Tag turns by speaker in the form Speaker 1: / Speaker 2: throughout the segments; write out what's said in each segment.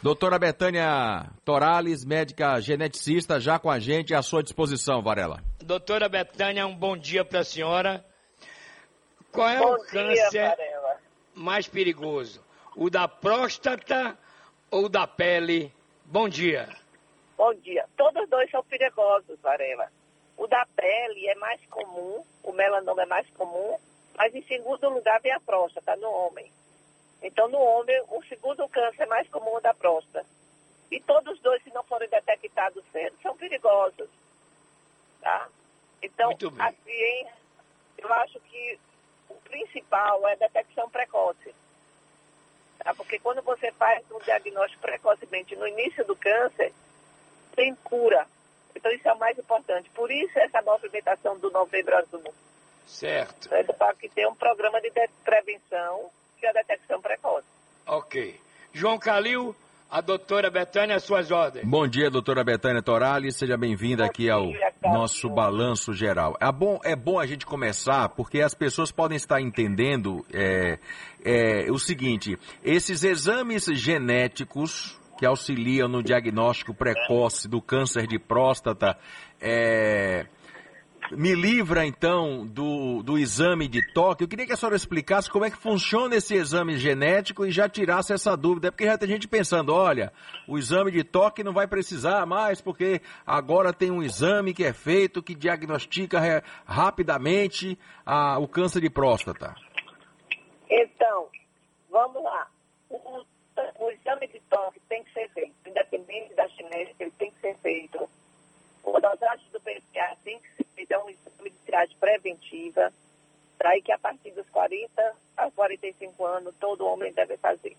Speaker 1: Doutora Betânia Torales, médica geneticista, já com a gente à sua disposição, Varela.
Speaker 2: Doutora Betânia, um bom dia para a senhora. Qual é
Speaker 3: bom
Speaker 2: o câncer
Speaker 3: dia,
Speaker 2: mais perigoso? O da próstata ou da pele? Bom dia.
Speaker 3: Bom dia. Todos os dois são perigosos, Varela. O da pele é mais comum, o melanoma é mais comum, mas em segundo lugar vem a próstata no homem. Então, no homem, o segundo câncer mais comum é da próstata. E todos os dois, se não forem detectados cedo, são perigosos. Tá? Então,
Speaker 2: Muito bem.
Speaker 3: a ciência, eu acho que o principal é a detecção precoce. Tá? Porque quando você faz um diagnóstico precocemente no início do câncer, tem cura. Então, isso é o mais importante. Por isso, essa movimentação do Novembro Azul.
Speaker 2: Certo.
Speaker 3: Né? Para que tenha um programa de de- prevenção e a detecção precoce.
Speaker 2: Ok. João Calil, a doutora Betânia, às suas ordens.
Speaker 1: Bom dia, doutora Betânia Torales, seja bem-vinda aqui ao
Speaker 3: dia, Carlos.
Speaker 1: nosso balanço geral. É bom, é bom a gente começar, porque as pessoas podem estar entendendo é, é, o seguinte, esses exames genéticos que auxiliam no diagnóstico precoce do câncer de próstata, é, me livra então do, do exame de toque. Eu queria que a senhora explicasse como é que funciona esse exame genético e já tirasse essa dúvida, porque já tem gente pensando, olha, o exame de toque não vai precisar mais, porque agora tem um exame que é feito que diagnostica é, rapidamente a- o câncer de próstata.
Speaker 3: Então, vamos lá. O, exame de toque tem que ser feito, independente da genética, ele tem que ser feito. O dosagem do PSA tem que é um exame de triagem preventiva, para aí que a partir dos 40 a 45 anos todo homem deve fazer.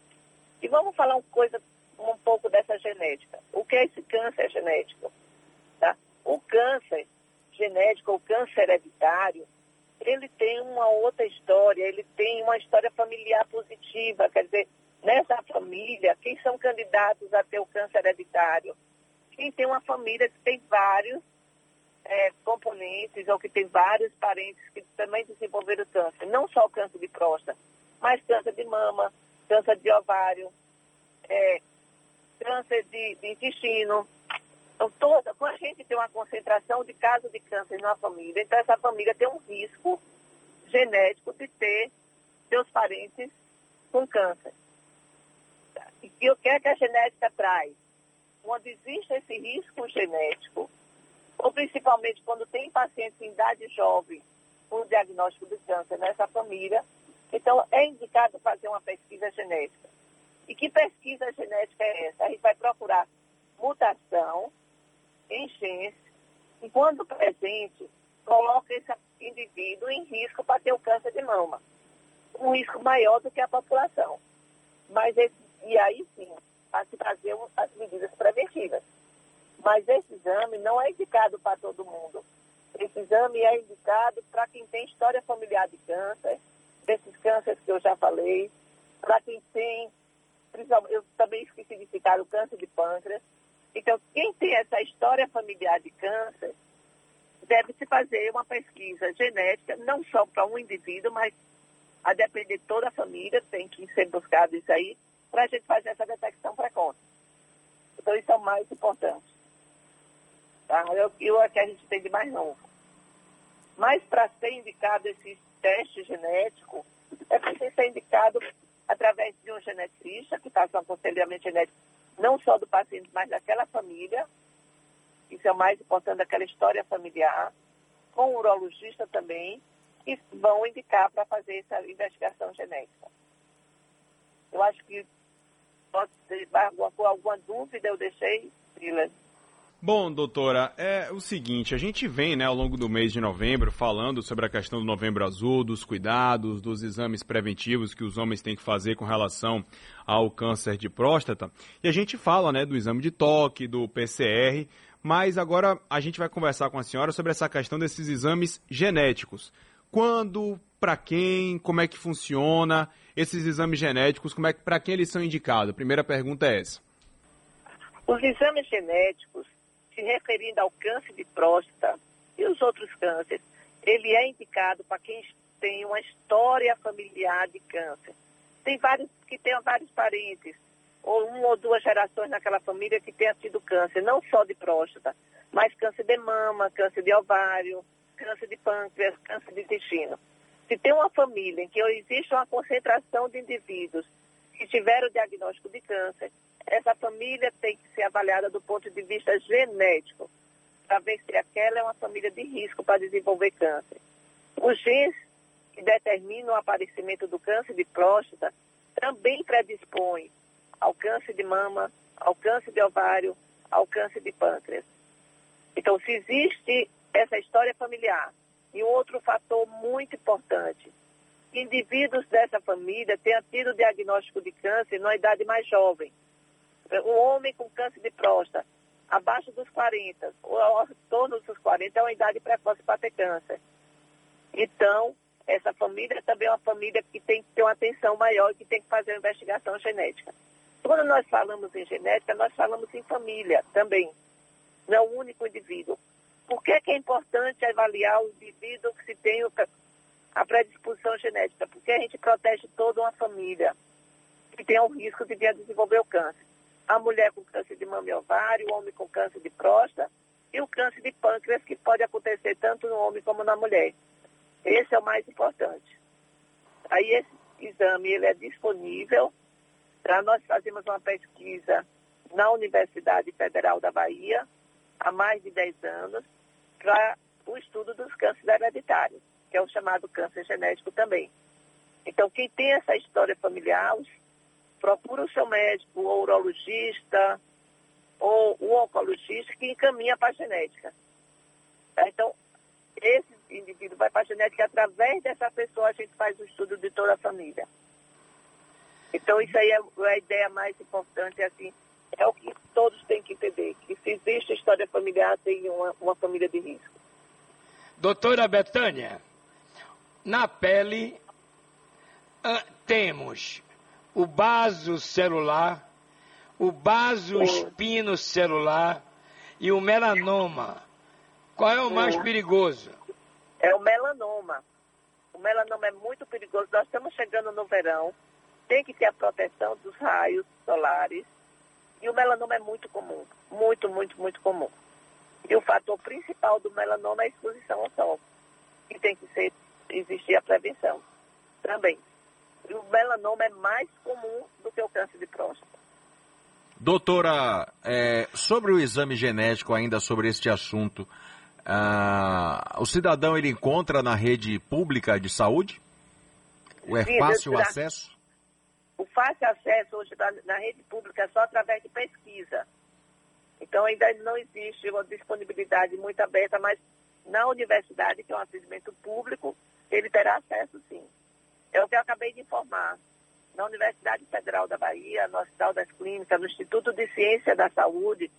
Speaker 3: E vamos falar uma coisa, um pouco dessa genética. O que é esse câncer genético? Tá? O câncer genético, o câncer hereditário, ele tem uma outra história, ele tem uma história familiar positiva, quer dizer, nessa família, quem são candidatos a ter o câncer hereditário? Quem tem uma família que tem vários é, componentes ou que tem vários parentes que também desenvolveram câncer, não só o câncer de próstata, mas câncer de mama, câncer de ovário, é, câncer de, de intestino. Então, toda, quando a gente tem uma concentração de casos de câncer na família, então essa família tem um risco genético de ter seus parentes com câncer. E, o que é que a genética traz? Quando existe esse risco genético, ou principalmente quando tem pacientes em idade jovem com diagnóstico de câncer nessa família, então é indicado fazer uma pesquisa genética. E que pesquisa genética é essa? A gente vai procurar mutação em genes e, quando presente, coloca esse indivíduo em risco para ter o câncer de mama. Um risco maior do que a população. Mas esse, e aí sim, para se fazer as medidas preventivas. Mas esse exame não é indicado para todo mundo. Esse exame é indicado para quem tem história familiar de câncer, desses cânceres que eu já falei, para quem tem, eu também esqueci de citar o câncer de pâncreas. Então, quem tem essa história familiar de câncer, deve-se fazer uma pesquisa genética, não só para um indivíduo, mas a depender de toda a família, tem que ser buscado isso aí, para a gente fazer essa detecção precoce. Então, isso é o mais importante. Eu, eu é que a gente tem de mais novo. Mas para ser indicado esse teste genético, é preciso ser indicado através de um geneticista que faça um aconselhamento genético, não só do paciente, mas daquela família. Isso é o mais importante, daquela história familiar, com o urologista também, que vão indicar para fazer essa investigação genética. Eu acho que pode ter alguma, alguma dúvida, eu deixei, Silas.
Speaker 4: Bom, doutora, é o seguinte, a gente vem, né, ao longo do mês de novembro falando sobre a questão do novembro azul, dos cuidados, dos exames preventivos que os homens têm que fazer com relação ao câncer de próstata. E a gente fala, né, do exame de toque, do PCR, mas agora a gente vai conversar com a senhora sobre essa questão desses exames genéticos. Quando, para quem, como é que funciona esses exames genéticos, como é que para quem eles são indicados? A primeira pergunta é essa.
Speaker 3: Os exames genéticos, se referindo ao câncer de próstata e os outros cânceres, ele é indicado para quem tem uma história familiar de câncer. Tem vários que têm vários parentes ou uma ou duas gerações naquela família que tenha tido câncer, não só de próstata, mas câncer de mama, câncer de ovário, câncer de pâncreas, câncer de intestino. Se tem uma família em que existe uma concentração de indivíduos que tiveram diagnóstico de câncer, essa família tem que ser avaliada do ponto de vista genético, para ver se aquela é uma família de risco para desenvolver câncer. Os genes que determinam o aparecimento do câncer de próstata também predispõem ao câncer de mama, ao câncer de ovário, ao câncer de pâncreas. Então, se existe essa história familiar e um outro fator muito importante, indivíduos dessa família tenham tido diagnóstico de câncer na idade mais jovem. Um homem com câncer de próstata, abaixo dos 40, ou ao torno dos 40, é uma idade precoce para ter câncer. Então, essa família também é uma família que tem que ter uma atenção maior e que tem que fazer uma investigação genética. Quando nós falamos em genética, nós falamos em família também, não é o único indivíduo. Por que, que é importante avaliar o indivíduo que se tem a predisposição genética? Porque a gente protege toda uma família que tem o risco de vir a desenvolver o câncer. A mulher com câncer de mama e ovário, o homem com câncer de próstata e o câncer de pâncreas, que pode acontecer tanto no homem como na mulher. Esse é o mais importante. Aí esse exame ele é disponível para nós fazermos uma pesquisa na Universidade Federal da Bahia há mais de 10 anos para o estudo dos cânceres hereditários, que é o chamado câncer genético também. Então, quem tem essa história familiar, procura o seu médico, o urologista ou o oncologista que encaminha para a genética. Tá? Então, esse indivíduo vai para a genética, através dessa pessoa a gente faz o estudo de toda a família. Então, isso aí é a ideia mais importante, assim, é o que todos têm que entender, que se existe história familiar, tem uma, uma família de risco.
Speaker 2: Doutora Betânia, na pele uh, temos o baso celular, o baso espino celular e o melanoma. Qual é o mais perigoso?
Speaker 3: É o melanoma. O melanoma é muito perigoso. Nós estamos chegando no verão tem que ter a proteção dos raios solares. E o melanoma é muito comum, muito, muito, muito comum. E o fator principal do melanoma é a exposição ao sol. E tem que ser, existir a prevenção também. E o melanoma é mais comum do que o câncer de próstata.
Speaker 1: Doutora, é, sobre o exame genético, ainda sobre este assunto, ah, o cidadão ele encontra na rede pública de saúde? Ou é fácil o acesso?
Speaker 3: o fácil acesso hoje na, na rede pública é só através de pesquisa. Então ainda não existe uma disponibilidade muito aberta, mas na universidade, que é um atendimento público, ele terá acesso sim. É o que eu acabei de informar. Na Universidade Federal da Bahia, no Hospital das Clínicas, no Instituto de Ciência da Saúde,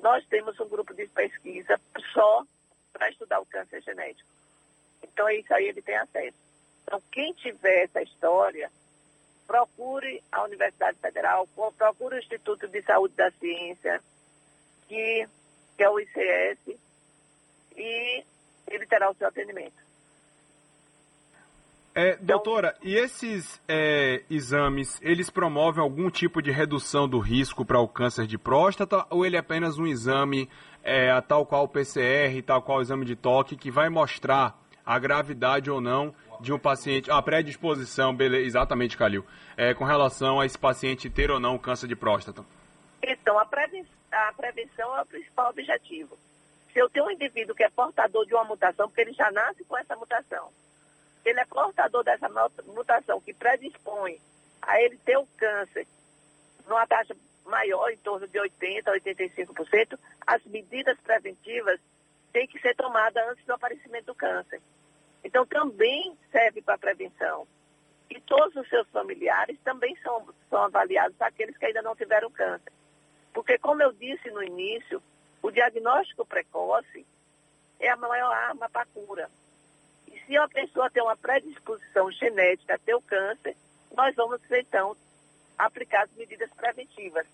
Speaker 3: nós temos um grupo de pesquisa só para estudar o câncer genético. Então, é isso aí ele tem acesso. Então, quem tiver essa história, procure a Universidade Federal, procure o Instituto de Saúde da Ciência, que, que é o ICS, e ele terá o seu atendimento.
Speaker 4: É, doutora, então, e esses é, exames, eles promovem algum tipo de redução do risco para o câncer de próstata ou ele é apenas um exame, é, tal qual o PCR, tal qual o exame de toque, que vai mostrar a gravidade ou não de um paciente, a predisposição, beleza, exatamente, Calil, é, com relação a esse paciente ter ou não câncer de próstata?
Speaker 3: Então, a prevenção, a prevenção é o principal objetivo. Se eu tenho um indivíduo que é portador de uma mutação, porque ele já nasce com essa mutação, ele é portador dessa mutação que predispõe a ele ter o câncer numa taxa maior, em torno de 80% a 85%, as medidas preventivas têm que ser tomadas antes do aparecimento do câncer. Então, também serve para prevenção. E todos os seus familiares também são, são avaliados, aqueles que ainda não tiveram câncer. Porque, como eu disse no início, o diagnóstico precoce é a maior arma para cura. Se uma pessoa tem uma predisposição genética a ter o câncer, nós vamos, então, aplicar as medidas preventivas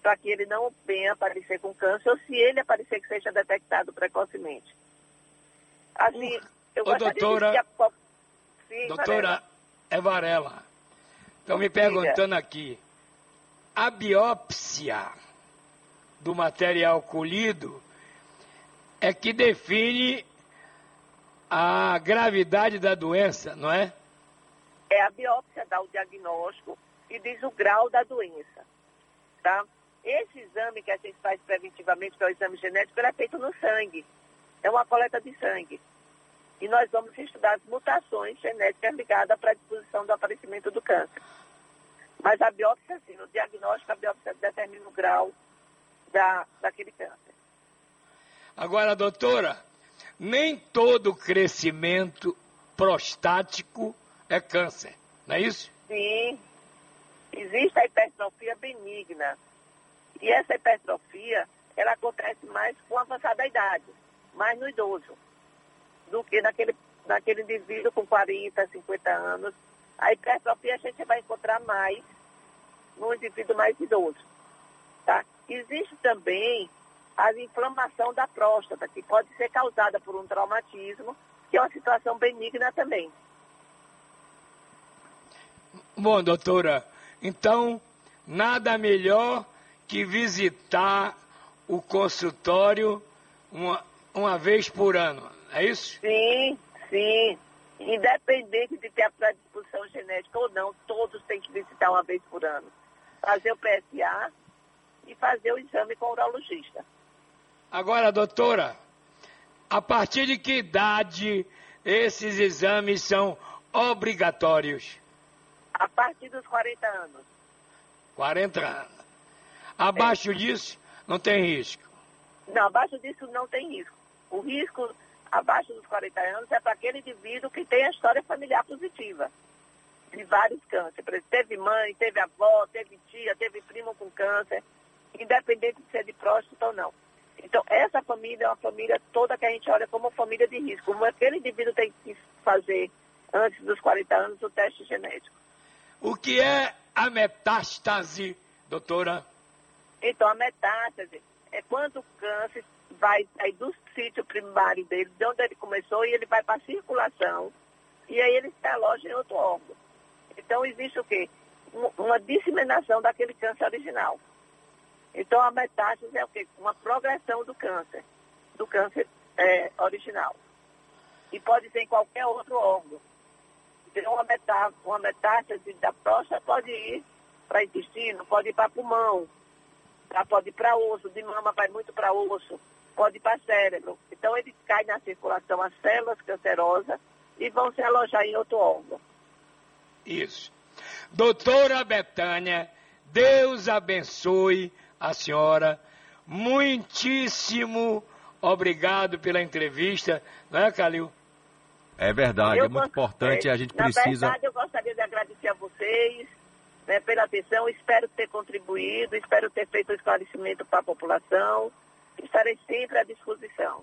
Speaker 3: para que ele não venha aparecer com câncer ou se ele aparecer que seja detectado precocemente.
Speaker 2: Assim, eu Ô, doutora, de a... Sim, doutora Varela. Estão me perguntando aqui. a biópsia do material colhido é que define a gravidade da doença, não é?
Speaker 3: É a biópsia dá o diagnóstico e diz o grau da doença, tá? Esse exame que a gente faz preventivamente, que é o exame genético, ele é feito no sangue. É uma coleta de sangue. E nós vamos estudar as mutações genéticas ligadas à predisposição do aparecimento do câncer. Mas a biópsia, sim, no diagnóstico, a biópsia determina o grau da, daquele câncer.
Speaker 2: Agora, doutora, nem todo crescimento prostático é câncer, não é isso?
Speaker 3: Sim. Existe a hipertrofia benigna. E essa hipertrofia, ela acontece mais com avançada idade, mais no idoso, do que naquele, naquele indivíduo com 40, 50 anos. A hipertrofia a gente vai encontrar mais no indivíduo mais idoso. Tá? Existe também a inflamação da próstata, que pode ser causada por um traumatismo, que é uma situação benigna também.
Speaker 2: Bom, doutora, então nada melhor que visitar o consultório uma, uma vez por ano, é isso?
Speaker 3: Sim, sim. Independente de ter a predisposição genética ou não, todos têm que visitar uma vez por ano. Fazer o PSA e fazer o exame com o urologista.
Speaker 2: Agora, doutora, a partir de que idade esses exames são obrigatórios?
Speaker 3: A partir dos 40 anos.
Speaker 2: 40 anos. Abaixo é. disso, não tem risco?
Speaker 3: Não, abaixo disso não tem risco. O risco abaixo dos 40 anos é para aquele indivíduo que tem a história familiar positiva de vários cânceres. Teve mãe, teve avó, teve tia, teve primo com câncer, independente de ser de próstata ou não. Então, essa família é uma família toda que a gente olha como família de risco. Como aquele indivíduo tem que fazer, antes dos 40 anos, o teste genético.
Speaker 2: O que é a metástase, doutora?
Speaker 3: Então, a metástase é quando o câncer vai sair do sítio primário dele, de onde ele começou, e ele vai para a circulação, e aí ele se aloja em outro órgão. Então, existe o quê? Uma disseminação daquele câncer original. Então, a metástase é o quê? Uma progressão do câncer, do câncer é, original. E pode ser em qualquer outro órgão. Então, uma, metá uma metástase da próstata pode ir para intestino, pode ir para pulmão, Tá? Pode ir para osso, de mama vai muito para osso, pode ir para cérebro. Então ele cai na circulação as células cancerosas e vão se alojar em outro órgão.
Speaker 2: Isso. Doutora Betânia, Deus abençoe a senhora. Muitíssimo obrigado pela entrevista, não é, Calil?
Speaker 1: É verdade, eu é muito importante, a gente precisa...
Speaker 3: Na verdade, eu gostaria de agradecer a vocês, né, pela atenção. Espero ter contribuído, espero ter feito um esclarecimento para a população. Estarei sempre à disposição.